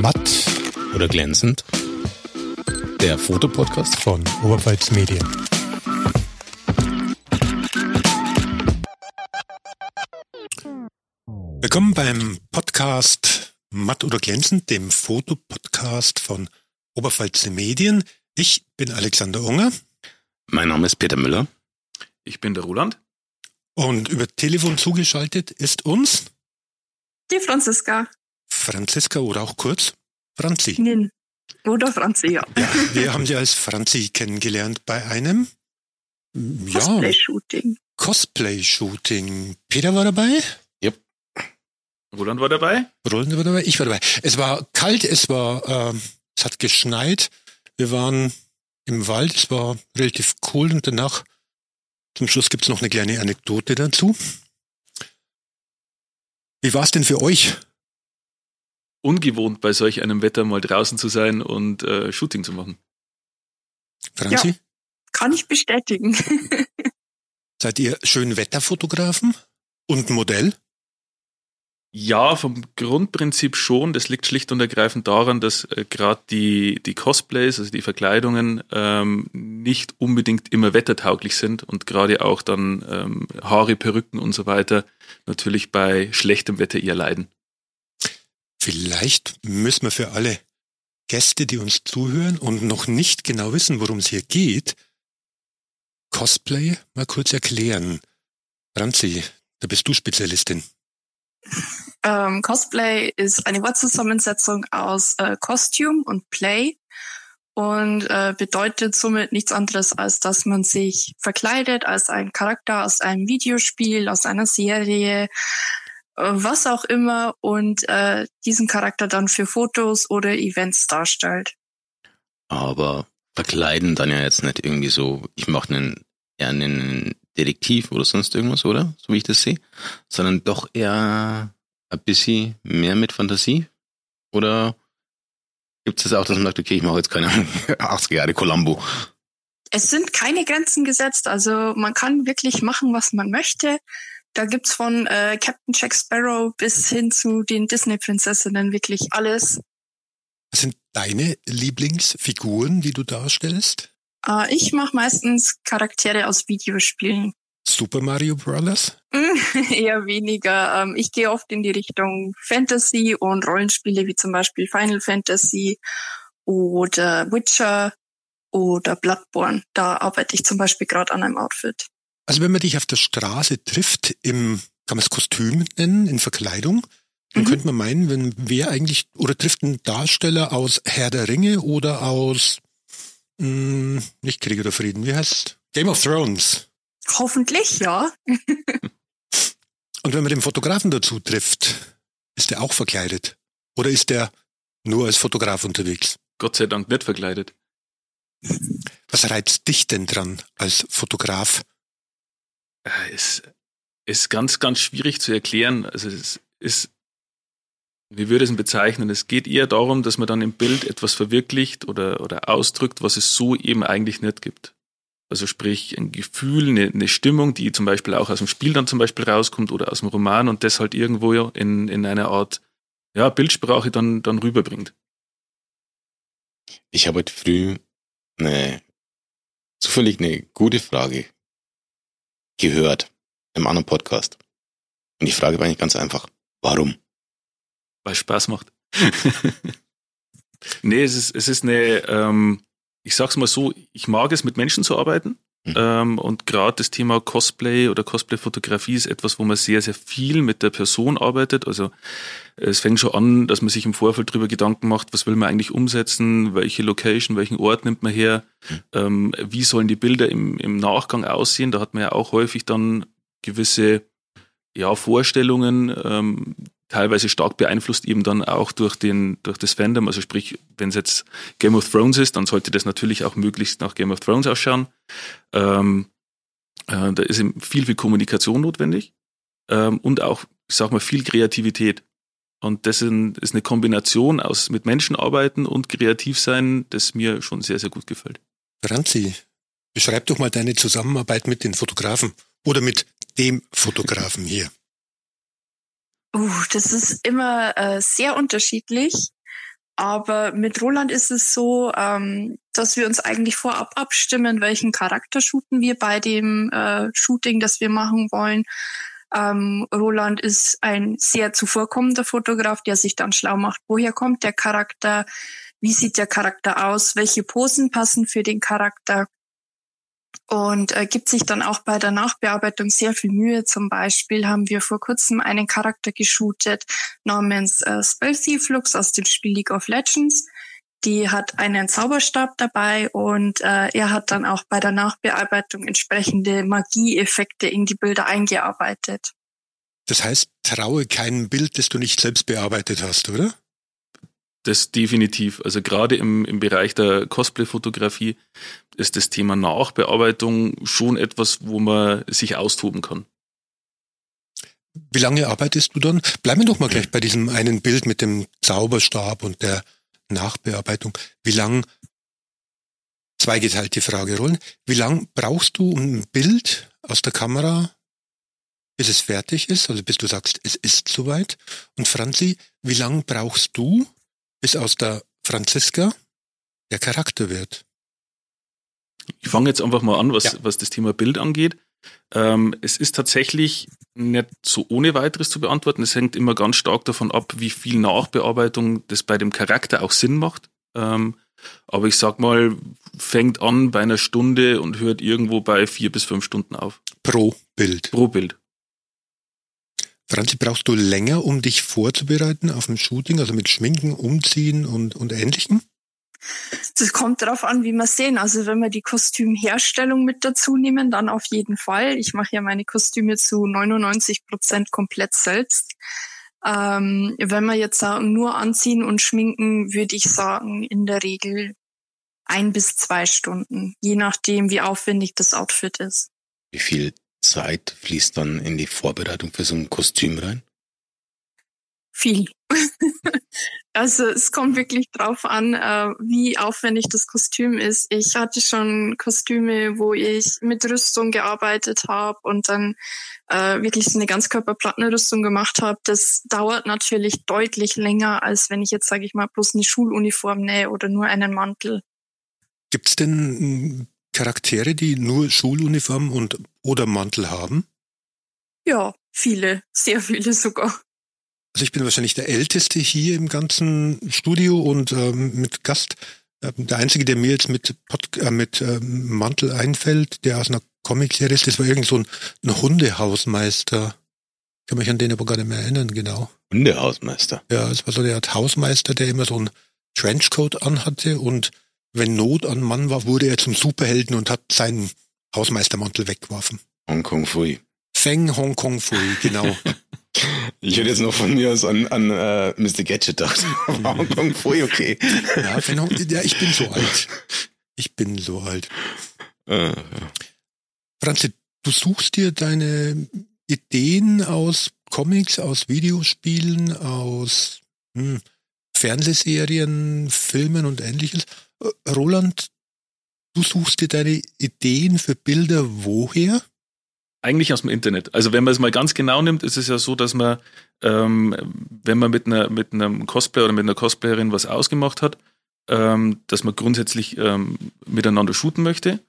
Matt oder glänzend? Der Fotopodcast von Oberpfalz Medien. Willkommen beim Podcast Matt oder glänzend, dem Fotopodcast von Oberpfalz Medien. Ich bin Alexander Unger. Mein Name ist Peter Müller. Ich bin der Roland. Und über Telefon zugeschaltet ist uns die Franziska. Franziska oder auch kurz Franzi. Nin. Oder Franzi, ja. ja. Wir haben sie als Franzi kennengelernt bei einem ja, Cosplay-Shooting. Cosplay-Shooting. Peter war dabei? Yep. Roland war dabei? Roland war dabei, ich war dabei. Es war kalt, es war, äh, es hat geschneit. Wir waren im Wald, es war relativ cool und danach, zum Schluss gibt's noch eine kleine Anekdote dazu. Wie war's denn für euch? Ungewohnt, bei solch einem Wetter mal draußen zu sein und äh, Shooting zu machen. Franzi? Ja, kann ich bestätigen. Seid ihr Schönwetterfotografen und Modell? Ja, vom Grundprinzip schon. Das liegt schlicht und ergreifend daran, dass äh, gerade die, die Cosplays, also die Verkleidungen, ähm, nicht unbedingt immer wettertauglich sind und gerade auch dann ähm, Haare, Perücken und so weiter natürlich bei schlechtem Wetter eher leiden. Vielleicht müssen wir für alle Gäste, die uns zuhören und noch nicht genau wissen, worum es hier geht, Cosplay mal kurz erklären. Franzi, da bist du Spezialistin. Ähm, Cosplay ist eine Wortzusammensetzung aus äh, Costume und Play und äh, bedeutet somit nichts anderes, als dass man sich verkleidet als ein Charakter aus einem Videospiel, aus einer Serie, was auch immer und äh, diesen Charakter dann für Fotos oder Events darstellt. Aber verkleiden dann ja jetzt nicht irgendwie so, ich mache einen eher einen Detektiv oder sonst irgendwas, oder? So wie ich das sehe. Sondern doch eher ein bisschen mehr mit Fantasie? Oder gibt es das auch, dass man sagt, okay, ich mache jetzt keine 80 Jahre Columbo? Es sind keine Grenzen gesetzt, also man kann wirklich machen, was man möchte. Da gibt's von äh, Captain Jack Sparrow bis hin zu den Disney-Prinzessinnen wirklich alles. Was sind deine Lieblingsfiguren, die du darstellst? Äh, ich mache meistens Charaktere aus Videospielen. Super Mario Bros? Eher weniger. Ähm, ich gehe oft in die Richtung Fantasy und Rollenspiele wie zum Beispiel Final Fantasy oder Witcher oder Bloodborne. Da arbeite ich zum Beispiel gerade an einem Outfit. Also wenn man dich auf der Straße trifft, im, kann man es Kostüm nennen, in Verkleidung, dann mhm. könnte man meinen, wenn wer eigentlich, oder trifft ein Darsteller aus Herr der Ringe oder aus, mh, hm, nicht Krieg oder Frieden, wie heißt Game of Thrones. Hoffentlich, ja. Und wenn man den Fotografen dazu trifft, ist der auch verkleidet? Oder ist der nur als Fotograf unterwegs? Gott sei Dank nicht verkleidet. Was reizt dich denn dran als Fotograf? Äh, ist, ist ganz, ganz schwierig zu erklären. Also es ist, wie würde es bezeichnen? Es geht eher darum, dass man dann im Bild etwas verwirklicht oder, oder ausdrückt, was es so eben eigentlich nicht gibt. Also sprich ein Gefühl, eine, eine Stimmung, die zum Beispiel auch aus dem Spiel dann zum Beispiel rauskommt oder aus dem Roman und das halt irgendwo in, in einer Art ja, Bildsprache dann, dann rüberbringt. Ich habe heute früh eine zufällig eine gute Frage gehört im anderen Podcast. Und die Frage war eigentlich ganz einfach. Warum? Weil Spaß macht. nee, es ist, es ist eine, ähm, ich sag's mal so, ich mag es, mit Menschen zu arbeiten. Mhm. Ähm, und gerade das Thema Cosplay oder Cosplay-Fotografie ist etwas, wo man sehr, sehr viel mit der Person arbeitet. Also es fängt schon an, dass man sich im Vorfeld darüber Gedanken macht, was will man eigentlich umsetzen, welche Location, welchen Ort nimmt man her, mhm. ähm, wie sollen die Bilder im, im Nachgang aussehen. Da hat man ja auch häufig dann gewisse ja, Vorstellungen, ähm, teilweise stark beeinflusst eben dann auch durch den durch das Fandom. Also sprich, wenn es jetzt Game of Thrones ist, dann sollte das natürlich auch möglichst nach Game of Thrones ausschauen. Ähm, äh, da ist eben viel viel Kommunikation notwendig ähm, und auch, ich sag mal, viel Kreativität. Und das ist eine Kombination aus mit Menschen arbeiten und kreativ sein, das mir schon sehr sehr gut gefällt. Franzi, beschreib doch mal deine Zusammenarbeit mit den Fotografen oder mit dem Fotografen hier. Uh, das ist immer äh, sehr unterschiedlich. Aber mit Roland ist es so, ähm, dass wir uns eigentlich vorab abstimmen, welchen Charakter shooten wir bei dem äh, Shooting, das wir machen wollen. Ähm, Roland ist ein sehr zuvorkommender Fotograf, der sich dann schlau macht, woher kommt der Charakter, wie sieht der Charakter aus, welche Posen passen für den Charakter und äh, gibt sich dann auch bei der Nachbearbeitung sehr viel Mühe. Zum Beispiel haben wir vor kurzem einen Charakter geshootet namens äh, Spelthy Flux aus dem Spiel League of Legends. Die hat einen Zauberstab dabei und äh, er hat dann auch bei der Nachbearbeitung entsprechende Magieeffekte in die Bilder eingearbeitet. Das heißt, traue keinem Bild, das du nicht selbst bearbeitet hast, oder? Das definitiv. Also gerade im, im Bereich der Cosplay-Fotografie ist das Thema Nachbearbeitung schon etwas, wo man sich austoben kann. Wie lange arbeitest du dann? Bleiben wir doch mal gleich bei diesem einen Bild mit dem Zauberstab und der Nachbearbeitung. Wie lang, zweigeteilte Frage rollen, wie lang brauchst du, um ein Bild aus der Kamera, bis es fertig ist, also bis du sagst, es ist soweit? Und Franzi, wie lang brauchst du, bis aus der Franziska der Charakter wird? Ich fange jetzt einfach mal an, was, ja. was das Thema Bild angeht. Ähm, es ist tatsächlich nicht so ohne weiteres zu beantworten. Es hängt immer ganz stark davon ab, wie viel Nachbearbeitung das bei dem Charakter auch Sinn macht. Ähm, aber ich sag mal, fängt an bei einer Stunde und hört irgendwo bei vier bis fünf Stunden auf. Pro Bild. Pro Bild. Franzi, brauchst du länger, um dich vorzubereiten auf ein Shooting, also mit Schminken, Umziehen und, und Ähnlichem? Das kommt darauf an, wie wir sehen. Also wenn wir die Kostümherstellung mit dazu nehmen, dann auf jeden Fall. Ich mache ja meine Kostüme zu 99 Prozent komplett selbst. Ähm, wenn wir jetzt sagen, nur anziehen und schminken, würde ich sagen, in der Regel ein bis zwei Stunden, je nachdem, wie aufwendig das Outfit ist. Wie viel Zeit fließt dann in die Vorbereitung für so ein Kostüm rein? Viel. also es kommt wirklich drauf an, äh, wie aufwendig das Kostüm ist. Ich hatte schon Kostüme, wo ich mit Rüstung gearbeitet habe und dann äh, wirklich so eine Ganzkörperplattenrüstung gemacht habe. Das dauert natürlich deutlich länger, als wenn ich jetzt, sage ich mal, bloß eine Schuluniform nähe oder nur einen Mantel. Gibt's denn hm, Charaktere, die nur Schuluniform und oder Mantel haben? Ja, viele, sehr viele sogar. Also ich bin wahrscheinlich der Älteste hier im ganzen Studio und ähm, mit Gast. Äh, der Einzige, der mir jetzt mit, Pod äh, mit äh, Mantel einfällt, der aus einer Comicserie ist, das war irgend so ein, ein Hundehausmeister. Ich kann mich an den aber gar nicht mehr erinnern, genau. Hundehausmeister? Ja, es war so der Art Hausmeister, der immer so ein Trenchcoat anhatte und wenn Not an Mann war, wurde er zum Superhelden und hat seinen Hausmeistermantel weggeworfen. Hong Kong Fui. Feng Hong Kong Fui, genau. Ich hätte jetzt noch von mir aus an, an uh, Mr. Gadget gedacht. Hong Kong Fui, okay. Ja, Feng Hong, ja, ich bin so alt. Ich bin so alt. Ja. Franzi, du suchst dir deine Ideen aus Comics, aus Videospielen, aus hm, Fernsehserien, Filmen und ähnliches. Äh, Roland, du suchst dir deine Ideen für Bilder woher? Eigentlich aus dem Internet. Also wenn man es mal ganz genau nimmt, ist es ja so, dass man, ähm, wenn man mit einer mit einem Cosplayer oder mit einer Cosplayerin was ausgemacht hat, ähm, dass man grundsätzlich ähm, miteinander shooten möchte,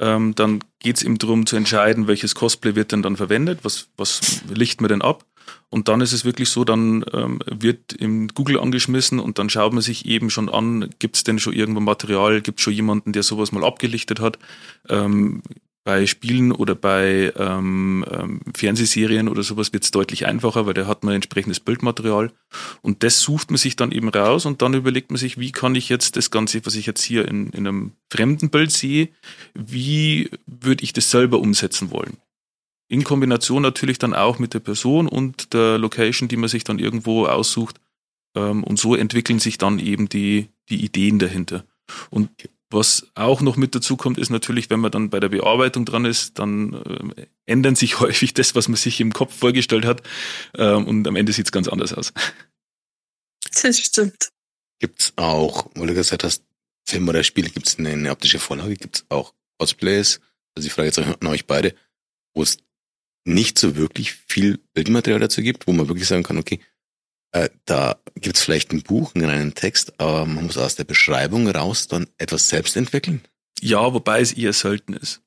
ähm, dann geht es ihm darum zu entscheiden, welches Cosplay wird denn dann verwendet, was, was licht man denn ab. Und dann ist es wirklich so, dann ähm, wird im Google angeschmissen und dann schaut man sich eben schon an, gibt es denn schon irgendwo Material, gibt es schon jemanden, der sowas mal abgelichtet hat. Ähm, bei Spielen oder bei ähm, ähm, Fernsehserien oder sowas wird es deutlich einfacher, weil da hat man entsprechendes Bildmaterial und das sucht man sich dann eben raus und dann überlegt man sich, wie kann ich jetzt das Ganze, was ich jetzt hier in, in einem fremden Bild sehe, wie würde ich das selber umsetzen wollen? In Kombination natürlich dann auch mit der Person und der Location, die man sich dann irgendwo aussucht. Ähm, und so entwickeln sich dann eben die, die Ideen dahinter. Und was auch noch mit dazu kommt, ist natürlich, wenn man dann bei der Bearbeitung dran ist, dann äh, ändern sich häufig das, was man sich im Kopf vorgestellt hat. Ähm, und am Ende sieht es ganz anders aus. Das stimmt. Gibt's auch, weil du gesagt hast, Film oder Spiel, gibt's eine, eine optische Vorlage, gibt's auch Cosplays, also ich frage jetzt an euch beide, wo es nicht so wirklich viel Bildmaterial dazu gibt, wo man wirklich sagen kann, okay, Äh, da gibt's vielleicht ein Buch, einen reinen Text, aber man muss aus der Beschreibung raus dann etwas selbst entwickeln. Ja, wobei es eher selten ist.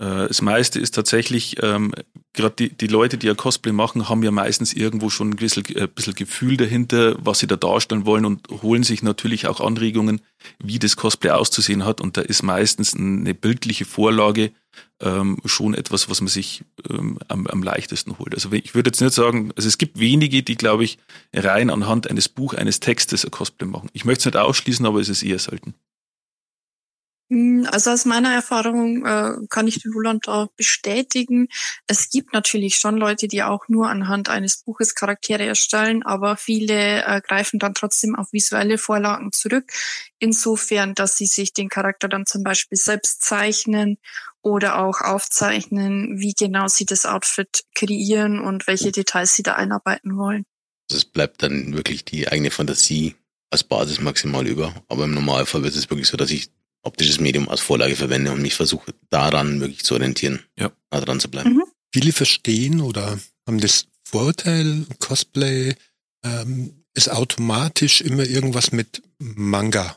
Äh, das meiste ist tatsächlich, ähm, gerade die, die Leute, die ja Cosplay machen, haben ja meistens irgendwo schon ein bisschen, ein äh, bisschen Gefühl dahinter, was sie da darstellen wollen und holen sich natürlich auch Anregungen, wie das Cosplay auszusehen hat. Und da ist meistens eine bildliche Vorlage ähm, schon etwas, was man sich ähm, am, am leichtesten holt. Also ich würde jetzt nicht sagen, also es gibt wenige, die, glaube ich, rein anhand eines Buch, eines Textes ein Cosplay machen. Ich möchte es nicht ausschließen, aber es ist eher selten. Hm, also aus meiner Erfahrung äh, kann ich den Roland da bestätigen. Es gibt natürlich schon Leute, die auch nur anhand eines Buches Charaktere erstellen, aber viele äh, greifen dann trotzdem auf visuelle Vorlagen zurück. Insofern, dass sie sich den Charakter dann zum Beispiel selbst zeichnen oder auch aufzeichnen, wie genau sie das Outfit kreieren und welche Details sie da einarbeiten wollen. Also es bleibt dann wirklich die eigene Fantasie als Basis maximal über. Aber im Normalfall wird es wirklich so, dass ich optisches Medium als Vorlage verwende und mich versuche daran wirklich zu orientieren, ja. nah dran zu bleiben. Mhm. Viele verstehen oder haben das Vorurteil, Cosplay ähm, ist automatisch immer irgendwas mit Manga,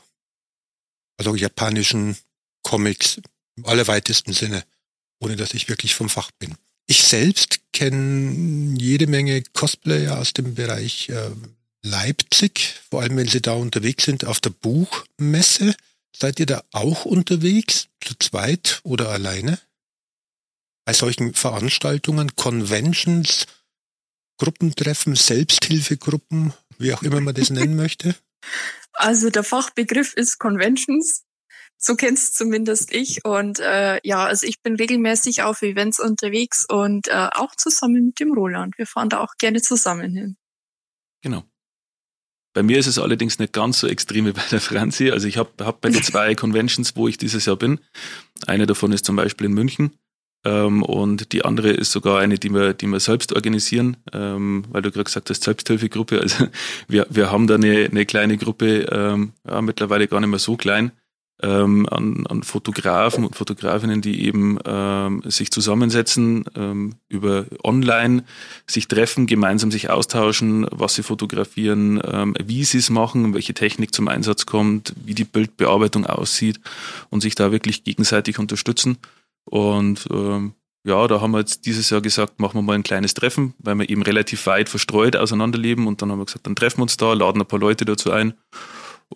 also japanischen Comics im allerweitesten Sinne, ohne dass ich wirklich vom Fach bin. Ich selbst kenne jede Menge Cosplayer aus dem Bereich äh, Leipzig, vor allem wenn sie da unterwegs sind auf der Buchmesse. Seid ihr da auch unterwegs, zu zweit oder alleine? Bei solchen Veranstaltungen, Conventions, Gruppentreffen, Selbsthilfegruppen, wie auch immer man das nennen möchte? Also der Fachbegriff ist Conventions. So kennst zumindest ich. Und äh, ja, also ich bin regelmäßig auf Events unterwegs und äh, auch zusammen mit dem Roland. Wir fahren da auch gerne zusammen hin. Genau. Bei mir ist es allerdings nicht ganz so extrem wie bei der Franzi. Also ich habe hab bei den zwei Conventions, wo ich dieses Jahr bin, eine davon ist zum Beispiel in München ähm, und die andere ist sogar eine, die wir, die wir selbst organisieren, ähm, weil du gerade gesagt hast, Selbsthilfegruppe. Also wir, wir haben da eine, eine kleine Gruppe, ähm, ja, mittlerweile gar nicht mehr so klein, ähm, an, an Fotografen und Fotografinnen, die eben ähm, sich zusammensetzen, ähm, über online sich treffen, gemeinsam sich austauschen, was sie fotografieren, ähm, wie sie es machen, welche Technik zum Einsatz kommt, wie die Bildbearbeitung aussieht und sich da wirklich gegenseitig unterstützen. Und ähm, ja, da haben wir jetzt dieses Jahr gesagt, machen wir mal ein kleines Treffen, weil wir eben relativ weit verstreut auseinanderleben. Und dann haben wir gesagt, dann treffen wir uns da, laden ein paar Leute dazu ein,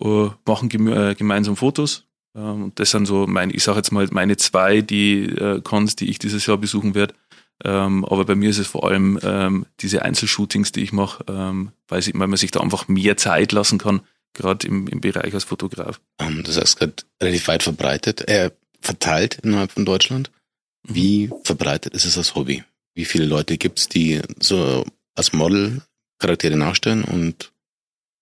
uh, machen äh, gemeinsam Fotos und das sind so meine, ich sage jetzt mal meine zwei, die äh, Cons, die ich dieses Jahr besuchen werde. Ähm, aber bei mir ist es vor allem ähm, diese Einzelshootings, die ich mache, ähm, weil, weil man sich da einfach mehr Zeit lassen kann, gerade im, im Bereich als Fotograf. Um, das heißt gerade relativ weit verbreitet, äh, verteilt innerhalb von Deutschland. Mhm. Wie verbreitet ist es als Hobby? Wie viele Leute gibt es, die so als Model Charaktere nachstellen und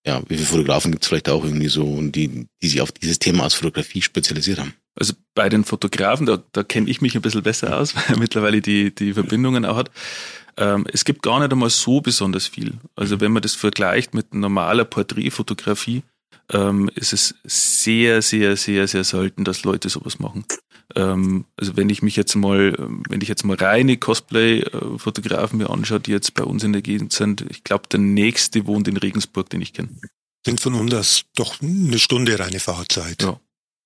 ja, wie viele Fotografen gibt es vielleicht auch irgendwie so, die, die sich auf dieses Thema als Fotografie spezialisiert haben? Also bei den Fotografen, da, da kenne ich mich ein bisschen besser aus, weil er mittlerweile die, die Verbindungen auch hat. Ähm, es gibt gar nicht einmal so besonders viel. Also wenn man das vergleicht mit normaler Porträtfotografie, ähm, ist es sehr, sehr, sehr, sehr selten, dass Leute sowas machen. Ähm, also wenn ich mich jetzt mal, wenn ich jetzt mal reine Cosplay-Fotografen mir anschaue, die jetzt bei uns in der Gegend sind, ich glaube, der nächste wohnt in Regensburg, den ich kenne. Sind von uns aus doch eine Stunde reine Fahrzeit. Ja.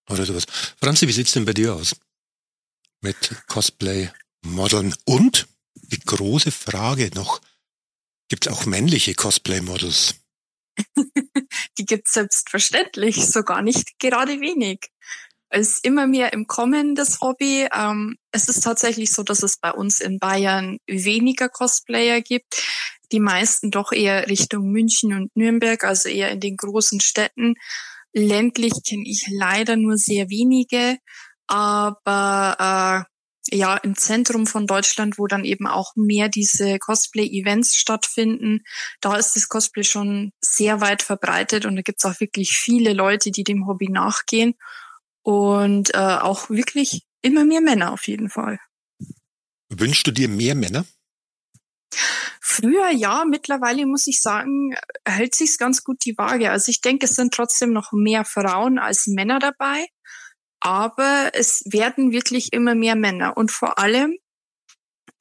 Oder sowas. Franzi, wie sieht's denn bei dir aus? Mit Cosplay-Modeln. Und die große Frage noch, gibt es auch männliche Cosplay-Models? die gibt es selbstverständlich, sogar nicht gerade wenig ist immer mehr im Kommen, das Hobby. Ähm, es ist tatsächlich so, dass es bei uns in Bayern weniger Cosplayer gibt. Die meisten doch eher Richtung München und Nürnberg, also eher in den großen Städten. Ländlich kenne ich leider nur sehr wenige, aber äh, ja, im Zentrum von Deutschland, wo dann eben auch mehr diese Cosplay-Events stattfinden, da ist das Cosplay schon sehr weit verbreitet und da gibt es auch wirklich viele Leute, die dem Hobby nachgehen und äh, auch wirklich immer mehr Männer auf jeden Fall. Wünschst du dir mehr Männer? Früher ja, mittlerweile muss ich sagen, hält sich's ganz gut die Waage. Also ich denke, es sind trotzdem noch mehr Frauen als Männer dabei, aber es werden wirklich immer mehr Männer und vor allem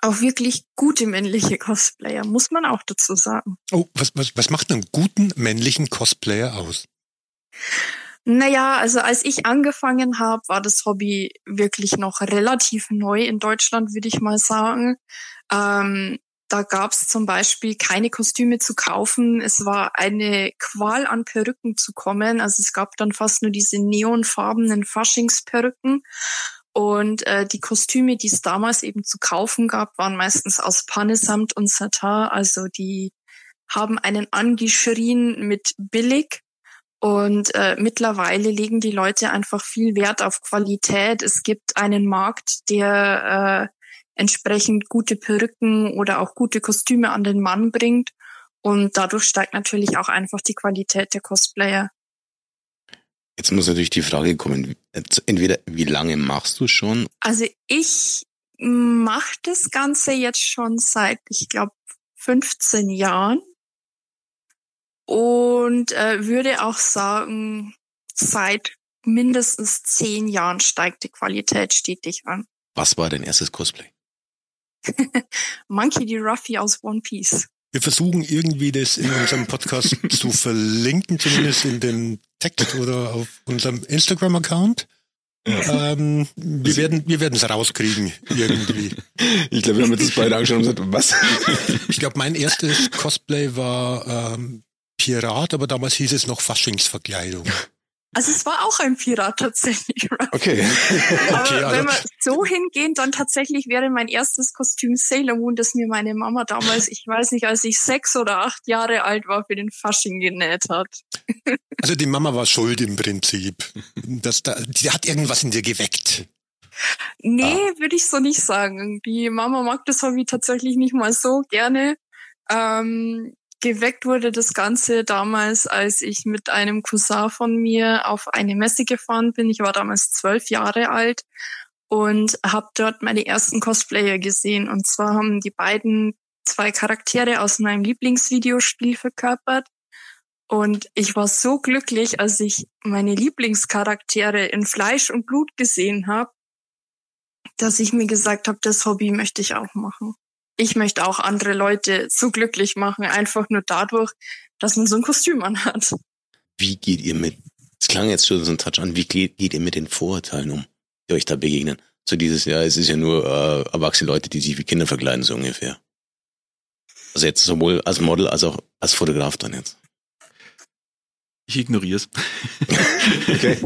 auch wirklich gute männliche Cosplayer, muss man auch dazu sagen. Oh, was, was, was macht einen guten männlichen Cosplayer aus? Naja, also als ich angefangen habe, war das Hobby wirklich noch relativ neu in Deutschland, würde ich mal sagen. Ähm, da gab es zum Beispiel keine Kostüme zu kaufen. Es war eine Qual an Perücken zu kommen. Also es gab dann fast nur diese neonfarbenen Faschingsperücken. Und äh, die Kostüme, die es damals eben zu kaufen gab, waren meistens aus Pannesamt und Satin. Also die haben einen angeschrien mit billig. Und äh, mittlerweile legen die Leute einfach viel Wert auf Qualität. Es gibt einen Markt, der äh, entsprechend gute Perücken oder auch gute Kostüme an den Mann bringt. Und dadurch steigt natürlich auch einfach die Qualität der Cosplayer. Jetzt muss natürlich die Frage kommen, entweder wie lange machst du schon? Also ich mache das Ganze jetzt schon seit, ich glaube, 15 Jahren und äh, würde auch sagen, seit mindestens 10 Jahren steigt die Qualität stetig an. Was war dein erstes Cosplay? Monkey D. Ruffy aus One Piece. Wir versuchen irgendwie das in unserem Podcast zu verlinken, zumindest in dem Text oder auf unserem Instagram-Account. Ja. Ähm, wir werden wir werden es rauskriegen irgendwie. Ich glaube, wir haben jetzt das beide angeschaut und gesagt, was? Ich glaube, mein erstes Cosplay war ähm, Pirat, aber damals hieß es noch Faschingsverkleidung. Also es war auch ein Pirat tatsächlich. Okay. Aber Okay, also- wenn wir so hingehen, dann tatsächlich wäre mein erstes Kostüm Sailor Moon, das mir meine Mama damals, ich weiß nicht, als ich sechs oder acht Jahre alt war, für den Fasching genäht hat. Also die Mama war schuld im Prinzip. Das da, die hat irgendwas in dir geweckt. Nee, Ah. würde ich so nicht sagen. Die Mama mag das Hobby tatsächlich nicht mal so gerne. Ähm, geweckt wurde das Ganze damals, als ich mit einem Cousin von mir auf eine Messe gefahren bin. Ich war damals zwölf Jahre alt und habe dort meine ersten Cosplayer gesehen. Und zwar haben die beiden zwei Charaktere aus meinem Lieblingsvideospiel verkörpert. Und ich war so glücklich, als ich meine Lieblingscharaktere in Fleisch und Blut gesehen habe, dass ich mir gesagt habe, das Hobby möchte ich auch machen. Ich möchte auch andere Leute so glücklich machen, einfach nur dadurch, dass man so ein Kostüm anhat. Wie geht ihr mit, es klang jetzt schon so ein Touch an, wie geht, geht ihr mit den Vorurteilen um, die euch da begegnen? So dieses, ja, es ist ja nur äh, erwachsene Leute, die sich wie Kinder verkleiden, so ungefähr. Also jetzt sowohl als Model als auch als Fotograf dann jetzt. Ich ignoriere es. Okay.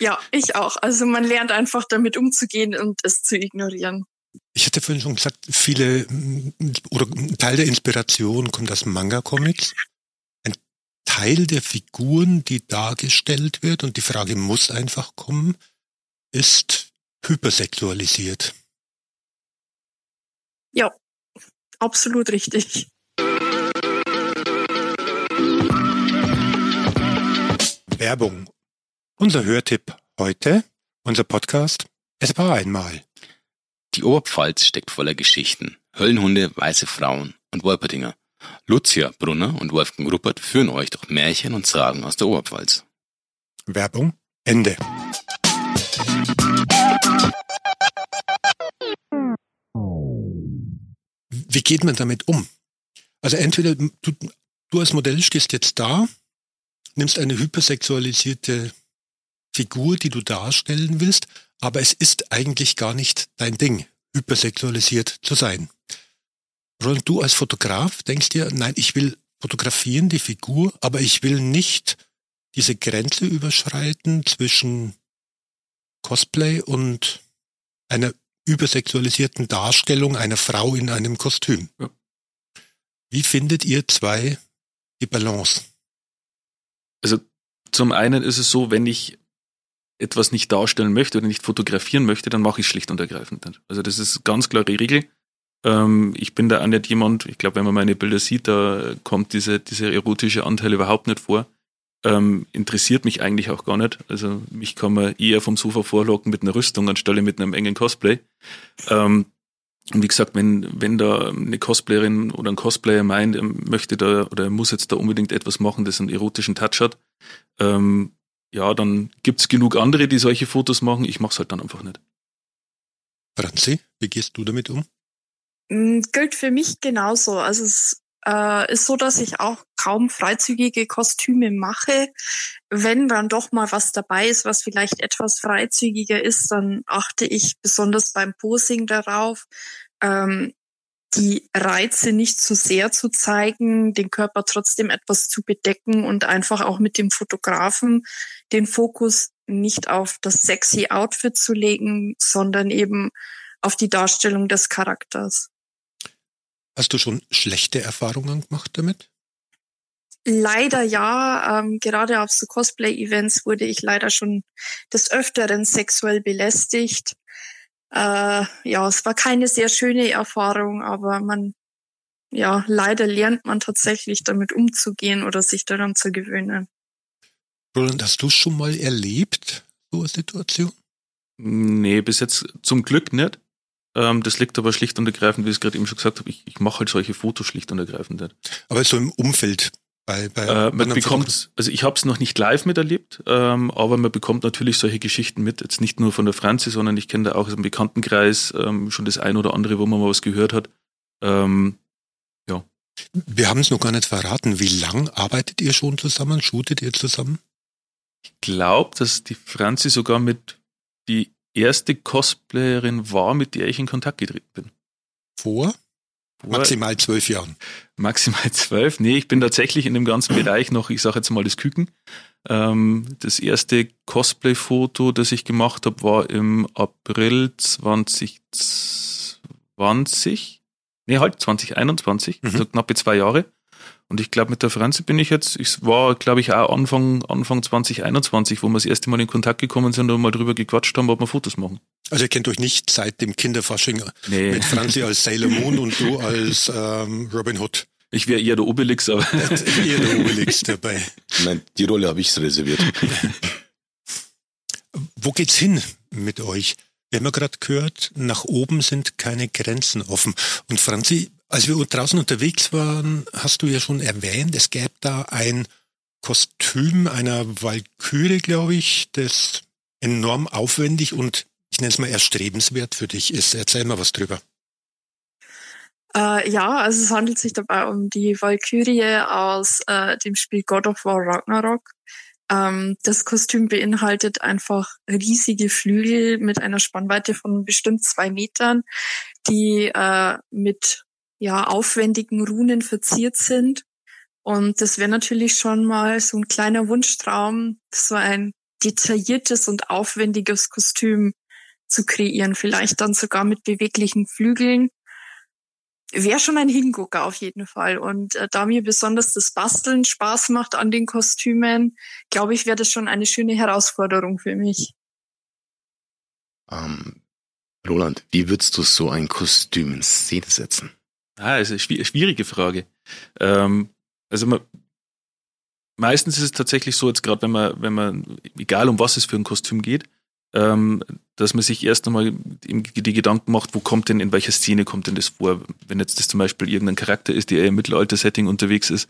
Ja, ich auch. Also man lernt einfach damit umzugehen und es zu ignorieren. Ich hatte vorhin schon gesagt, viele oder ein Teil der Inspiration kommt aus Manga-Comics. Ein Teil der Figuren, die dargestellt wird, und die Frage muss einfach kommen, ist hypersexualisiert. Ja, absolut richtig. Werbung. Unser Hörtipp heute, unser Podcast, es war einmal. Die Oberpfalz steckt voller Geschichten. Höllenhunde, weiße Frauen und Wolperdinger. Lucia Brunner und Wolfgang Ruppert führen euch durch Märchen und Sagen aus der Oberpfalz. Werbung, Ende. Wie geht man damit um? Also entweder du, du als Modell stehst jetzt da, nimmst eine hypersexualisierte Figur, die du darstellen willst, aber es ist eigentlich gar nicht dein Ding, hypersexualisiert zu sein. Roland, du als Fotograf denkst dir, nein, ich will fotografieren die Figur, aber ich will nicht diese Grenze überschreiten zwischen Cosplay und einer übersexualisierten Darstellung einer Frau in einem Kostüm. Ja. Wie findet ihr zwei die Balance? Also zum einen ist es so, wenn ich etwas nicht darstellen möchte oder nicht fotografieren möchte, dann mache ich schlicht und ergreifend nicht. Also das ist ganz klare Regel. Ähm, ich bin da auch nicht jemand, ich glaube, wenn man meine Bilder sieht, da kommt diese, dieser erotische Anteil überhaupt nicht vor. Ähm, interessiert mich eigentlich auch gar nicht. Also mich kann man eher vom Sofa vorlocken mit einer Rüstung anstelle mit einem engen Cosplay. Ähm, und wie gesagt, wenn, wenn da eine Cosplayerin oder ein Cosplayer meint, er möchte da oder er muss jetzt da unbedingt etwas machen, das einen erotischen Touch hat, ähm, ja, dann gibt's genug andere, die solche Fotos machen. Ich mach's halt dann einfach nicht. Franzi, wie gehst du damit um? Mm, gilt für mich genauso. Also es äh, ist so, dass ich auch kaum freizügige Kostüme mache. Wenn dann doch mal was dabei ist, was vielleicht etwas freizügiger ist, dann achte ich besonders beim Posing darauf, ähm, die Reize nicht zu sehr zu zeigen, den Körper trotzdem etwas zu bedecken und einfach auch mit dem Fotografen den Fokus nicht auf das sexy Outfit zu legen, sondern eben auf die Darstellung des Charakters. Hast du schon schlechte Erfahrungen gemacht damit? Leider ja. Ähm, gerade auf so Cosplay-Events wurde ich leider schon des Öfteren sexuell belästigt. Äh, ja, es war keine sehr schöne Erfahrung, aber man, ja, leider lernt man tatsächlich damit umzugehen oder sich daran zu gewöhnen. Roland, hast du schon mal erlebt, so eine Situation? Nee, bis jetzt zum Glück nicht. Ähm, das liegt aber schlicht und ergreifend, wie ich es gerade eben schon gesagt habe, ich, ich mache halt solche Fotos schlicht und ergreifend nicht. Aber so im Umfeld bei, bei äh, man bekommt, also ich habe es noch nicht live miterlebt, ähm, aber man bekommt natürlich solche Geschichten mit. Jetzt nicht nur von der Franzi, sondern ich kenne da auch aus dem Bekanntenkreis ähm, schon das ein oder andere, wo man mal was gehört hat. Ähm, ja. Wir haben es noch gar nicht verraten. Wie lang arbeitet ihr schon zusammen? Shootet ihr zusammen? Ich glaube, dass die Franzi sogar mit die erste Cosplayerin war, mit der ich in Kontakt getreten bin. Vor? Maximal zwölf Jahren. Maximal zwölf? Nee, ich bin tatsächlich in dem ganzen Bereich noch, ich sage jetzt mal das Küken. Ähm, das erste Cosplay-Foto, das ich gemacht habe, war im April 2020. Nee, halt 2021, mhm. also knappe zwei Jahre. Und ich glaube, mit der Franzi bin ich jetzt, ich war, glaube ich, auch Anfang, Anfang 2021, wo wir das erste Mal in Kontakt gekommen sind und mal drüber gequatscht haben, ob wir Fotos machen. Also ihr kennt euch nicht seit dem Kinderfasching nee. mit Franzi als Sailor Moon und du als ähm, Robin Hood. Ich wäre eher der Obelix, aber. eher der Obelix dabei. Nein, die Rolle habe ich reserviert. Wo geht's hin mit euch? Wir haben ja gerade gehört, nach oben sind keine Grenzen offen. Und Franzi, als wir draußen unterwegs waren, hast du ja schon erwähnt, es gäbe da ein Kostüm einer Walküre, glaube ich, das enorm aufwendig und ich nenne es mal erstrebenswert für dich ist. Erzähl mal was drüber. Äh, ja, also es handelt sich dabei um die Valkyrie aus äh, dem Spiel God of War Ragnarok. Ähm, das Kostüm beinhaltet einfach riesige Flügel mit einer Spannweite von bestimmt zwei Metern, die äh, mit ja, aufwendigen Runen verziert sind. Und das wäre natürlich schon mal so ein kleiner Wunschtraum, so ein detailliertes und aufwendiges Kostüm zu kreieren. Vielleicht dann sogar mit beweglichen Flügeln. Wäre schon ein Hingucker auf jeden Fall. Und äh, da mir besonders das Basteln Spaß macht an den Kostümen, glaube ich, wäre das schon eine schöne Herausforderung für mich. Ähm, Roland, wie würdest du so ein Kostüm in Szene setzen? Ah, ist eine schwierige Frage. Ähm, also man, meistens ist es tatsächlich so, jetzt gerade wenn man, wenn man, egal um was es für ein Kostüm geht, ähm, dass man sich erst einmal die Gedanken macht, wo kommt denn, in welcher Szene kommt denn das vor? Wenn jetzt das zum Beispiel irgendein Charakter ist, der eher im Mittelalter-Setting unterwegs ist,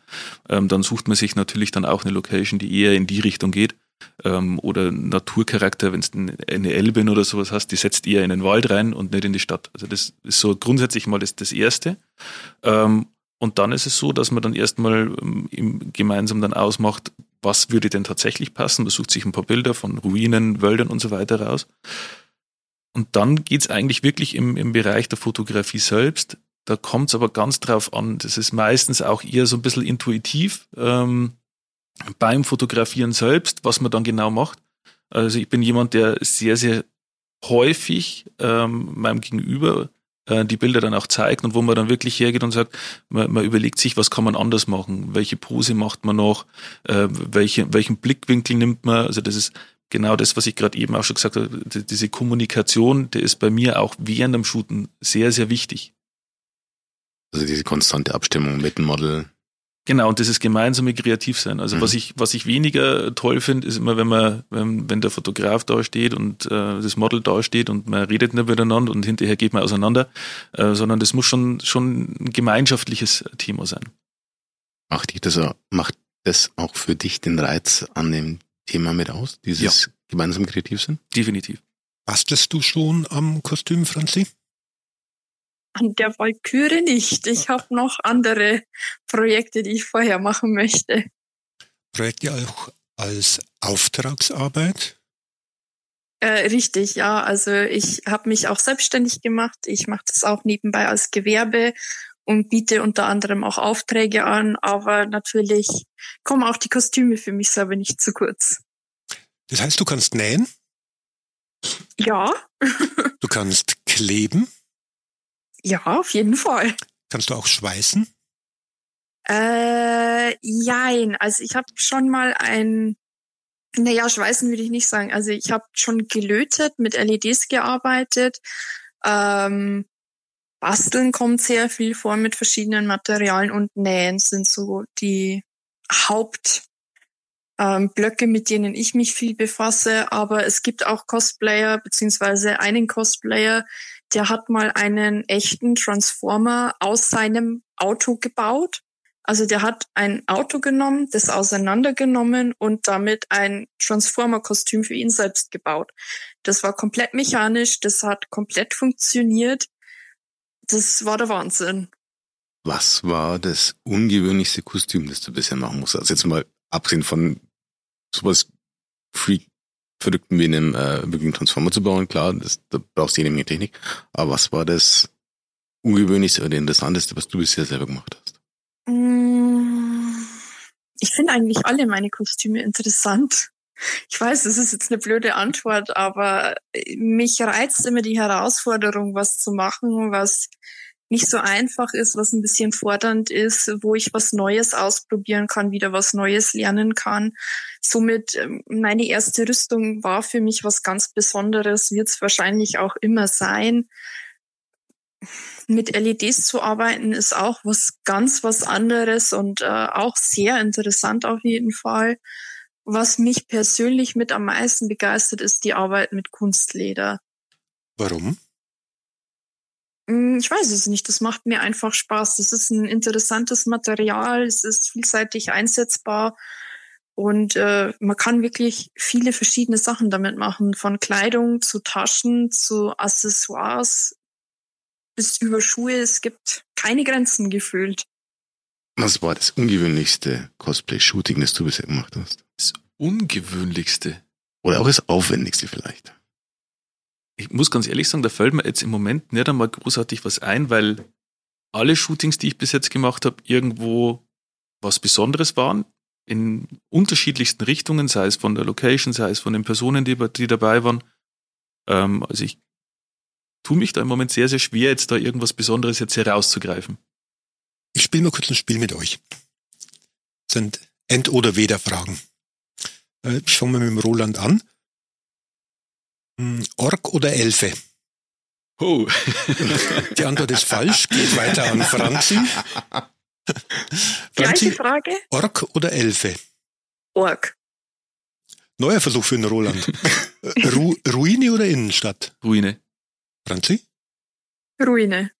ähm, dann sucht man sich natürlich dann auch eine Location, die eher in die Richtung geht ähm, oder Naturcharakter, wenn es eine Elbin oder sowas hast, die setzt eher in den Wald rein und nicht in die Stadt. Also das ist so grundsätzlich mal das, das Erste. Ähm, und dann ist es so, dass man dann erstmal ähm, gemeinsam dann ausmacht, was würde denn tatsächlich passen. Man sucht sich ein paar Bilder von Ruinen, Wäldern und so weiter raus. Und dann geht's eigentlich wirklich im, im Bereich der Fotografie selbst. Da kommt's aber ganz drauf an. Das ist meistens auch eher so ein bisschen intuitiv. Ähm, beim Fotografieren selbst, was man dann genau macht. Also ich bin jemand, der sehr, sehr häufig ähm, meinem Gegenüber äh, die Bilder dann auch zeigt und wo man dann wirklich hergeht und sagt, man, man überlegt sich, was kann man anders machen, welche Pose macht man noch, äh, welche, welchen Blickwinkel nimmt man. Also das ist genau das, was ich gerade eben auch schon gesagt habe, diese Kommunikation, der ist bei mir auch während dem Shooten sehr, sehr wichtig. Also diese konstante Abstimmung mit dem Model. Genau, und das ist gemeinsame Kreativsein. Also mhm. was ich, was ich weniger toll finde, ist immer, wenn man, wenn, wenn der Fotograf da steht und äh, das Model da steht und man redet nicht miteinander und hinterher geht man auseinander, äh, sondern das muss schon, schon ein gemeinschaftliches Thema sein. Macht dich das, macht das auch für dich den Reiz an dem Thema mit aus, dieses ja. gemeinsam Kreativsein? Definitiv. Bastelst du schon am Kostüm, Franzi? An der Walküre nicht. Ich habe noch andere Projekte, die ich vorher machen möchte. Projekte auch als Auftragsarbeit? Äh, richtig, ja. Also ich habe mich auch selbstständig gemacht. Ich mache das auch nebenbei als Gewerbe und biete unter anderem auch Aufträge an. Aber natürlich kommen auch die Kostüme für mich selber nicht zu kurz. Das heißt, du kannst nähen? Ja. du kannst kleben? Ja, auf jeden Fall. Kannst du auch schweißen? Äh, jein. Also ich habe schon mal ein, naja, schweißen würde ich nicht sagen. Also ich habe schon gelötet, mit LEDs gearbeitet. Ähm, Basteln kommt sehr viel vor mit verschiedenen Materialien und Nähen sind so die Haupt ähm, Blöcke, mit denen ich mich viel befasse. Aber es gibt auch Cosplayer, beziehungsweise einen Cosplayer, der hat mal einen echten Transformer aus seinem Auto gebaut. Also der hat ein Auto genommen, das auseinandergenommen und damit ein Transformer-Kostüm für ihn selbst gebaut. Das war komplett mechanisch, das hat komplett funktioniert. Das war der Wahnsinn. Was war das ungewöhnlichste Kostüm, das du bisher machen musst? Also jetzt mal abgesehen von sowas Freak Verrückten wie einem äh, wirklichen Transformer zu bauen, klar, das, da brauchst du jede Menge Technik. Aber was war das Ungewöhnlichste oder Interessanteste, was du bisher selber gemacht hast? Mm, ich finde eigentlich alle meine Kostüme interessant. Ich weiß, das ist jetzt eine blöde Antwort, aber mich reizt immer die Herausforderung, was zu machen, was nicht so einfach ist, was ein bisschen fordernd ist, wo ich was Neues ausprobieren kann, wieder was Neues lernen kann. Somit ähm, meine erste Rüstung war für mich was ganz Besonderes, wird es wahrscheinlich auch immer sein. Mit LEDs zu arbeiten ist auch was ganz was anderes und äh, auch sehr interessant auf jeden Fall. Was mich persönlich mit am meisten begeistert, ist die Arbeit mit Kunstleder. Warum? Hm, ich weiß es nicht. Das macht mir einfach Spaß. Das ist ein interessantes Material. Es ist vielseitig einsetzbar. Und äh, man kann wirklich viele verschiedene Sachen damit machen. Von Kleidung zu Taschen zu Accessoires bis über Schuhe. Es gibt keine Grenzen gefühlt. Was war das ungewöhnlichste Cosplay-Shooting, das du bisher gemacht hast? Das ungewöhnlichste? Oder auch das aufwendigste vielleicht? Ich muss ganz ehrlich sagen, da fällt mir jetzt im Moment nicht einmal großartig was ein, weil alle Shootings, die ich bis jetzt gemacht habe, irgendwo was Besonderes waren, in unterschiedlichsten Richtungen, sei es von der Location, sei es von den Personen, die, die dabei waren. Ähm, also ich tue mich da im Moment sehr, sehr schwer, jetzt da irgendwas Besonderes jetzt herauszugreifen. Ich spiele mal kurz ein Spiel mit euch. Das sind End- oder Weder-Fragen. Äh, ich fange mal mit dem Roland an. Hm, Ork oder Elfe? Oh. Die Antwort ist falsch. Geht weiter an Franzi. Gleiche Frage. Ork oder Elfe? Ork. Neuer Versuch für den Roland. Ru Ruine oder Innenstadt? Ruine. Franzi? Ruine.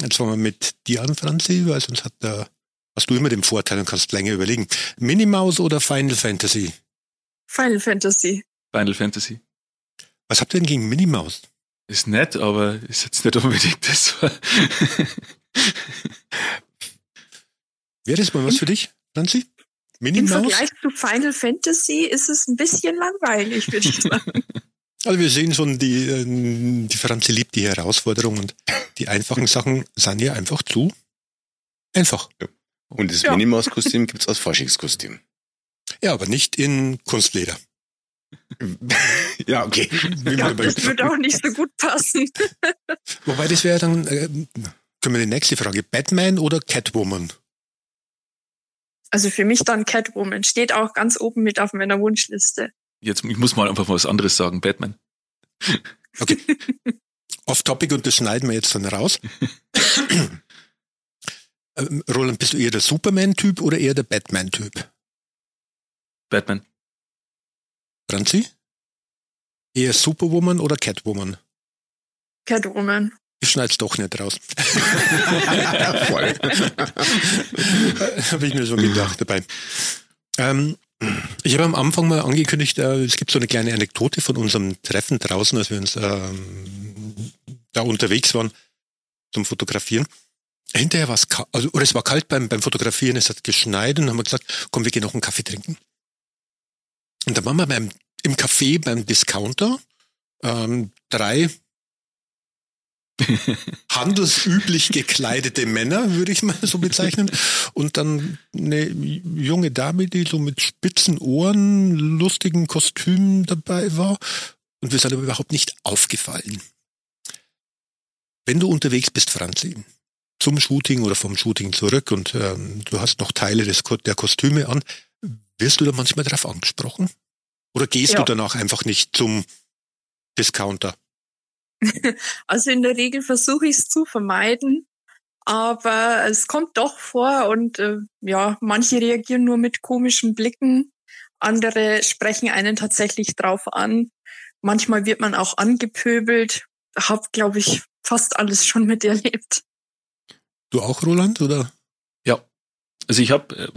Jetzt fangen wir mit dir an, Franzi, weil sonst hat der, hast du immer den Vorteil und kannst länger überlegen. Minimaus oder Final Fantasy? Final Fantasy. Final Fantasy. Was habt ihr denn gegen Minimaus? Ist nett, aber ist jetzt nicht unbedingt das. Wäre das mal was für dich, Nancy? Minimaus? Im Vergleich zu Final Fantasy ist es ein bisschen langweilig, würde ich sagen. Also wir sehen schon, die, ähm, die Franzi liebt die Herausforderung und die einfachen Sachen sind ja einfach zu einfach. Ja. Und das ja. Minimaus-Kostüm gibt's als Faschingskostüm. Ja, aber nicht in Kunstleder. ja, okay. Ja, das würde auch nicht so gut passen. Wobei das wäre dann, äh, können wir die nächste Frage, Batman oder Catwoman? Also für mich dann Catwoman. Steht auch ganz oben mit auf meiner Wunschliste. Jetzt, ich muss mal einfach was anderes sagen, Batman. Okay. Off-Topic und das schneiden wir jetzt dann raus. ähm, Roland, bist du eher der Superman-Typ oder eher der Batman-Typ? Batman. Franzi? Eher Superwoman oder Catwoman? Catwoman. Ich schneid's doch nicht raus. Voll. Habe ich mir schon gedacht dabei. Ähm, Ich habe am Anfang mal angekündigt, äh, es gibt so eine kleine Anekdote von unserem Treffen draußen, als wir uns ähm, da unterwegs waren zum Fotografieren. Hinterher war es kalt, also, oder es war kalt beim, beim Fotografieren, es hat geschneit und haben wir gesagt, komm, wir gehen noch einen Kaffee trinken. Und dann waren wir beim, im Café beim Discounter, ähm, drei handelsüblich gekleidete Männer, würde ich mal so bezeichnen. Und dann eine junge Dame, die so mit spitzen Ohren, lustigen Kostümen dabei war. Und wir sind aber überhaupt nicht aufgefallen. Wenn du unterwegs bist, Franzi, zum Shooting oder vom Shooting zurück und ähm, du hast noch Teile des, der Kostüme an, wirst du da manchmal darauf angesprochen? Oder gehst ja. du danach einfach nicht zum Discounter? Also in der Regel versuche ich es zu vermeiden, aber es kommt doch vor und äh, ja, manche reagieren nur mit komischen Blicken, andere sprechen einen tatsächlich drauf an. Manchmal wird man auch angepöbelt. Hab, glaube ich, fast alles schon miterlebt. Du auch, Roland, oder? Ja. Also ich habe äh,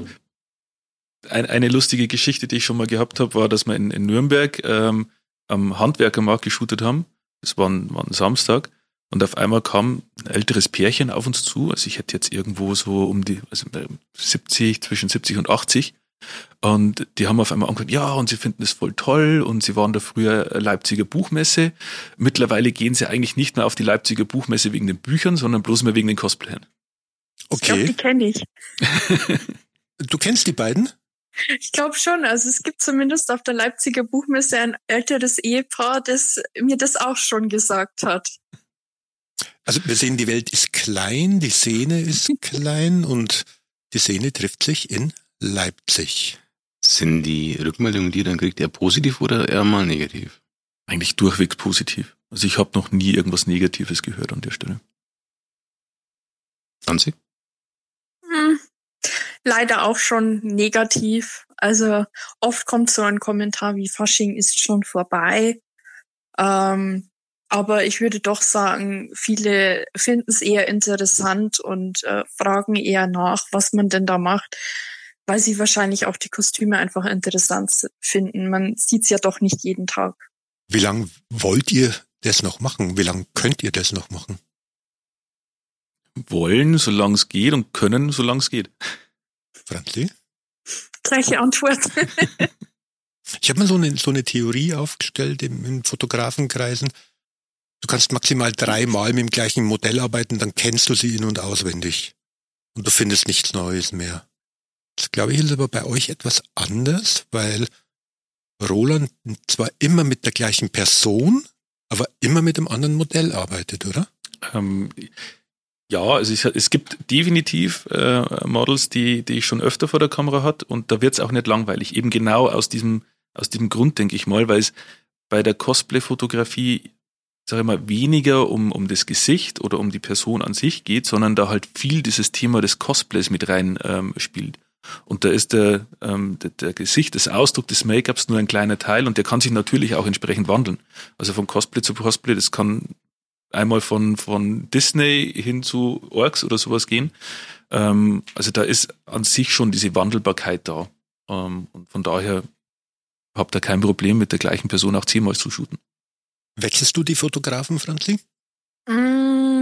ein, eine lustige Geschichte, die ich schon mal gehabt habe, war, dass wir in, in Nürnberg ähm, am Handwerkermarkt geshootet haben es war, ein, war ein Samstag und auf einmal kam ein älteres Pärchen auf uns zu. Also ich hätte jetzt irgendwo so um die also 70, zwischen 70 und 80. Und die haben auf einmal angehört, ja, und sie finden es voll toll und sie waren da früher Leipziger Buchmesse. Mittlerweile gehen sie eigentlich nicht mehr auf die Leipziger Buchmesse wegen den Büchern, sondern bloß mehr wegen den Cosplayern. Okay. Ich glaube, die kenne ich. du kennst die beiden? Ich glaube schon. Also es gibt zumindest auf der Leipziger Buchmesse ein älteres Ehepaar, das mir das auch schon gesagt hat. Also wir sehen, die Welt ist klein, die Szene ist klein und die Szene trifft sich in Leipzig. Sind die Rückmeldungen, die ihr dann kriegt, eher positiv oder eher mal negativ? Eigentlich durchwegs positiv. Also ich habe noch nie irgendwas Negatives gehört an der Stelle. Anzi? Leider auch schon negativ. Also oft kommt so ein Kommentar wie Fasching ist schon vorbei. Ähm, aber ich würde doch sagen, viele finden es eher interessant und äh, fragen eher nach, was man denn da macht, weil sie wahrscheinlich auch die Kostüme einfach interessant finden. Man sieht es ja doch nicht jeden Tag. Wie lange wollt ihr das noch machen? Wie lange könnt ihr das noch machen? Wollen, solange es geht und können, solange es geht. Franzi? Gleiche Antwort. ich habe mal so eine, so eine Theorie aufgestellt in, in Fotografenkreisen. Du kannst maximal dreimal mit dem gleichen Modell arbeiten, dann kennst du sie in- und auswendig. Und du findest nichts Neues mehr. Das glaube ich ist aber bei euch etwas anders, weil Roland zwar immer mit der gleichen Person, aber immer mit einem anderen Modell arbeitet, oder? Ähm, ja, es, es gibt definitiv äh, Models, die, die ich schon öfter vor der Kamera hat und da wird's auch nicht langweilig. Eben genau aus diesem, aus diesem Grund, denke ich mal, weil es bei der Cosplay-Fotografie, sage ich mal, weniger um, um das Gesicht oder um die Person an sich geht, sondern da halt viel dieses Thema des Cosplays mit rein ähm, spielt. Und da ist der, ähm, der, der Gesicht, das Ausdruck des Make-ups nur ein kleiner Teil und der kann sich natürlich auch entsprechend wandeln. Also von Cosplay zu Cosplay, das kann einmal von, von Disney hin zu Orks oder sowas gehen. Ähm, also da ist an sich schon diese Wandelbarkeit da. Ähm, und von daher habt ihr kein Problem mit der gleichen Person auch zehnmal zu shooten. Wechselst du die Fotografen, Franzi? Mm,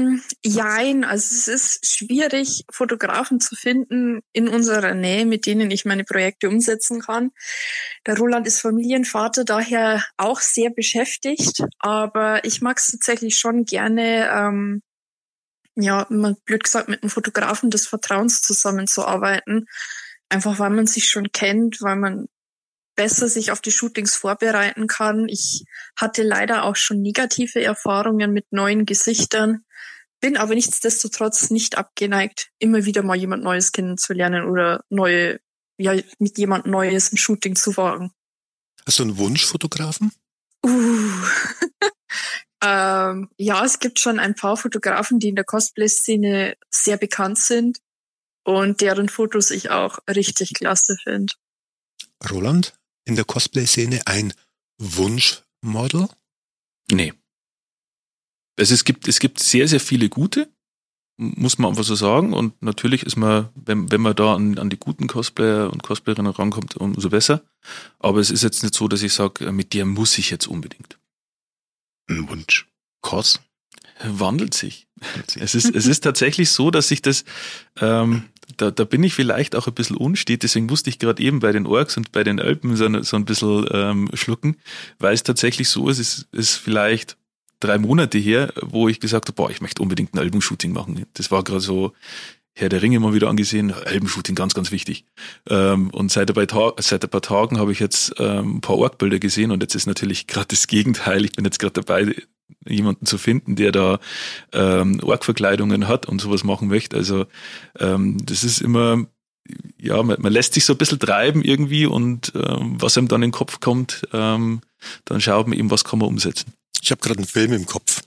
jein, also es ist schwierig, Fotografen zu finden in unserer Nähe, mit denen ich meine Projekte umsetzen kann. Der Roland ist Familienvater, daher auch sehr beschäftigt, aber ich mag es tatsächlich schon gerne, ähm, ja, mal blöd gesagt, mit einem Fotografen des Vertrauens zusammenzuarbeiten. Einfach weil man sich schon kennt, weil man besser sich auf die Shootings vorbereiten kann. Ich hatte leider auch schon negative Erfahrungen mit neuen Gesichtern, bin aber nichtsdestotrotz nicht abgeneigt, immer wieder mal jemand Neues kennenzulernen oder neue, ja, mit jemand Neues ein Shooting zu wagen. Hast du einen Wunschfotografen? Uh. ähm, ja, es gibt schon ein paar Fotografen, die in der Cosplay-Szene sehr bekannt sind und deren Fotos ich auch richtig klasse finde. Roland? in der Cosplay-Szene ein Wunschmodel? Nee. Also es gibt, es gibt sehr, sehr viele gute. muss man einfach so sagen. Und natürlich ist man, wenn, wenn man da an, an die guten Cosplayer und Cosplayerinnen rankommt, umso besser. Aber es ist jetzt nicht so, dass ich sage, mit der muss ich jetzt unbedingt. Ein Wunsch. Cos? Wandelt sich. Es ist, es ist tatsächlich so, dass sich das, ähm, da, da bin ich vielleicht auch ein bisschen unstet, deswegen musste ich gerade eben bei den Orks und bei den Alpen so, so ein bisschen ähm, schlucken, weil es tatsächlich so ist, es ist vielleicht drei Monate her, wo ich gesagt habe, boah, ich möchte unbedingt ein Albenshooting machen. Das war gerade so, Herr der Ringe mal wieder angesehen, Albenshooting ganz, ganz wichtig. Ähm, und seit ein, paar seit ein paar Tagen habe ich jetzt ähm, ein paar Orgbilder gesehen und jetzt ist natürlich gerade das Gegenteil. Ich bin jetzt gerade dabei, jemanden zu finden, der da ähm, Orgverkleidungen hat und sowas machen möchte. Also ähm, das ist immer, ja, man, man lässt sich so ein bisschen treiben irgendwie und ähm, was einem dann in den Kopf kommt, ähm, dann schaut man eben, was kann man umsetzen. Ich habe gerade einen Film im Kopf.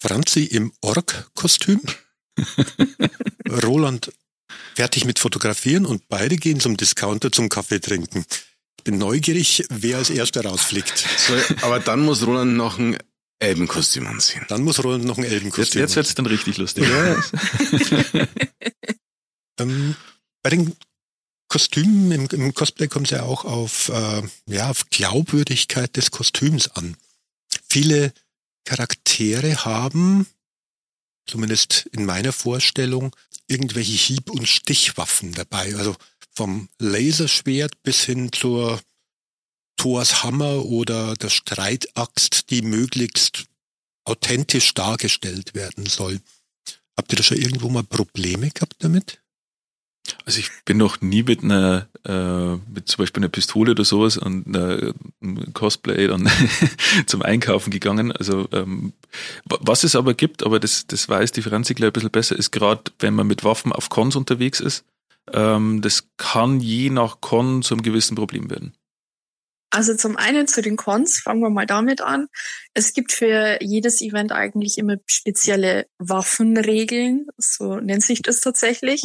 Franzi im Org-Kostüm, Roland fertig mit Fotografieren und beide gehen zum Discounter zum Kaffee trinken. Ich bin neugierig, wer als erster rausfliegt. So, aber dann muss Roland noch ein Elbenkostüm anziehen. Dann muss Roland noch ein Elbenkostüm Jetzt, jetzt wird's dann richtig lustig. ähm, bei den Kostümen im, im Cosplay kommt es ja auch auf, äh, ja, auf Glaubwürdigkeit des Kostüms an. Viele Charaktere haben, zumindest in meiner Vorstellung, irgendwelche Hieb- und Stichwaffen dabei. Also vom Laserschwert bis hin zur Thors Hammer oder der Streitaxt, die möglichst authentisch dargestellt werden soll. Habt ihr da schon irgendwo mal Probleme gehabt damit? Also ich bin noch nie mit einer, äh, mit zum Beispiel einer Pistole oder sowas und einer Cosplay dann zum Einkaufen gegangen. Also ähm, was es aber gibt, aber das, das weiß die gleich ein bisschen besser, ist gerade, wenn man mit Waffen auf Cons unterwegs ist, ähm, das kann je nach Con zu einem gewissen Problem werden. Also zum einen zu den Cons, fangen wir mal damit an. Es gibt für jedes Event eigentlich immer spezielle Waffenregeln, so nennt sich das tatsächlich.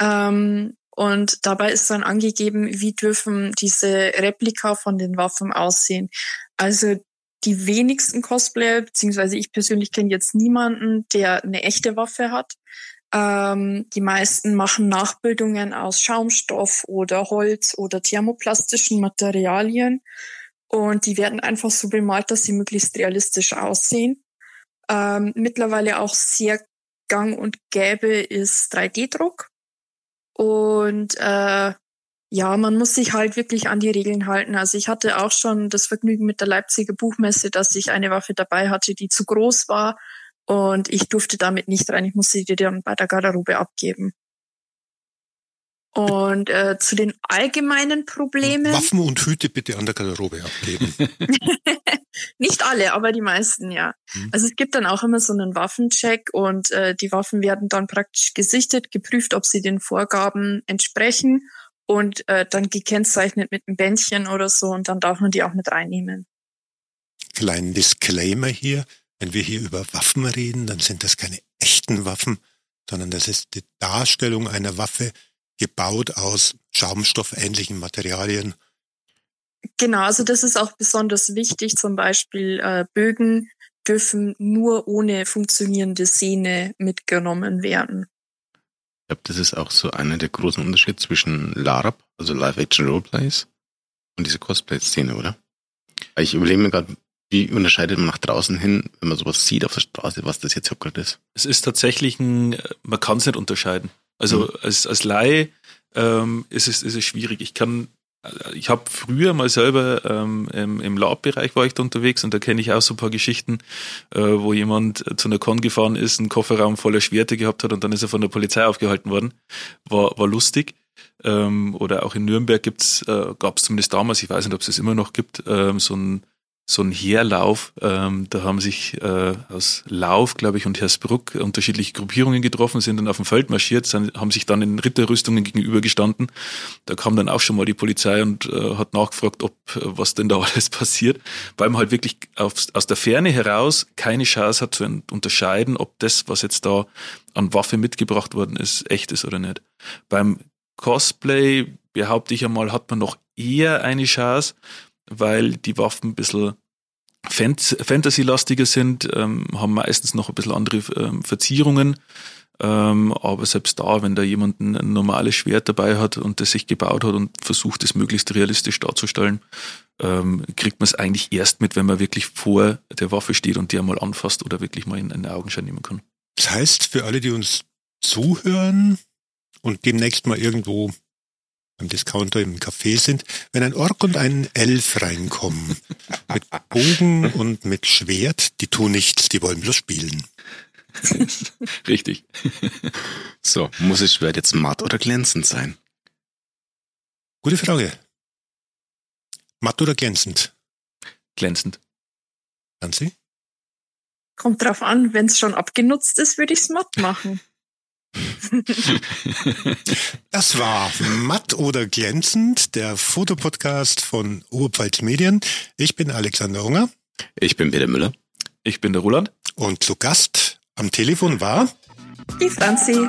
Ähm, und dabei ist dann angegeben, wie dürfen diese Replika von den Waffen aussehen. Also die wenigsten Cosplayer, beziehungsweise ich persönlich kenne jetzt niemanden, der eine echte Waffe hat. Ähm, die meisten machen Nachbildungen aus Schaumstoff oder Holz oder thermoplastischen Materialien. Und die werden einfach so bemalt, dass sie möglichst realistisch aussehen. Ähm, mittlerweile auch sehr gang und gäbe ist 3D-Druck. Und äh, ja, man muss sich halt wirklich an die Regeln halten. Also ich hatte auch schon das Vergnügen mit der Leipziger Buchmesse, dass ich eine Waffe dabei hatte, die zu groß war und ich durfte damit nicht rein. Ich musste die dann bei der Garderobe abgeben. Und äh, zu den allgemeinen Problemen. Waffen und Hüte bitte an der Garderobe abgeben. Nicht alle, aber die meisten, ja. Mhm. Also es gibt dann auch immer so einen Waffencheck und äh, die Waffen werden dann praktisch gesichtet, geprüft, ob sie den Vorgaben entsprechen und äh, dann gekennzeichnet mit einem Bändchen oder so und dann darf man die auch mit reinnehmen. Kleinen Disclaimer hier. Wenn wir hier über Waffen reden, dann sind das keine echten Waffen, sondern das ist die Darstellung einer Waffe gebaut aus schaumstoffähnlichen Materialien. Genau, also das ist auch besonders wichtig. Zum Beispiel äh, Bögen dürfen nur ohne funktionierende Sehne mitgenommen werden. Ich glaube, das ist auch so einer der großen Unterschiede zwischen LARP, also Live-Action Roleplays, und diese Cosplay-Szene, oder? Ich überlege mir gerade, wie unterscheidet man nach draußen hin, wenn man sowas sieht auf der Straße, was das jetzt gerade ist? Es ist tatsächlich ein, man kann es nicht unterscheiden. Also mhm. als, als Laie ähm, ist, es, ist es schwierig. Ich kann, ich habe früher mal selber ähm, im, im Lab-Bereich war ich da unterwegs und da kenne ich auch so ein paar Geschichten, äh, wo jemand zu einer Con gefahren ist, einen Kofferraum voller Schwerte gehabt hat und dann ist er von der Polizei aufgehalten worden. War, war lustig. Ähm, oder auch in Nürnberg gibt's, äh, gab es zumindest damals, ich weiß nicht, ob es es immer noch gibt, ähm, so ein so ein Heerlauf. Ähm, da haben sich äh, aus Lauf, glaube ich, und Hersbruck unterschiedliche Gruppierungen getroffen, sind dann auf dem Feld marschiert, sind, haben sich dann in Ritterrüstungen gegenübergestanden. Da kam dann auch schon mal die Polizei und äh, hat nachgefragt, ob äh, was denn da alles passiert, weil man halt wirklich auf, aus der Ferne heraus keine Chance hat zu unterscheiden, ob das, was jetzt da an Waffe mitgebracht worden ist, echt ist oder nicht. Beim Cosplay, behaupte ich einmal, hat man noch eher eine Chance, weil die Waffen ein bisschen Fantasy-lastiger sind, ähm, haben meistens noch ein bisschen andere ähm, Verzierungen. Ähm, aber selbst da, wenn da jemand ein, normales Schwert dabei hat und das sich gebaut hat und versucht, es möglichst realistisch darzustellen, ähm, kriegt man es eigentlich erst mit, wenn man wirklich vor der Waffe steht und die einmal anfasst oder wirklich mal in einen Augenschein nehmen kann. Das heißt, für alle, die uns zuhören und demnächst mal irgendwo beim Discounter im Café sind, wenn ein Ork und ein Elf reinkommen, mit Bogen und mit Schwert, die tun nichts, die wollen bloß spielen. Richtig. So, muss das Schwert jetzt matt oder glänzend sein? Gute Frage. Matt oder glänzend? Glänzend. Nancy? Kommt drauf an, wenn es schon abgenutzt ist, würde ich es matt machen. Das war Matt oder Glänzend, der Fotopodcast von Oberpfalz Medien. Ich bin Alexander Hunger. Ich bin Peter Müller. Ich bin der Roland. Und zu Gast am Telefon war die Franzi.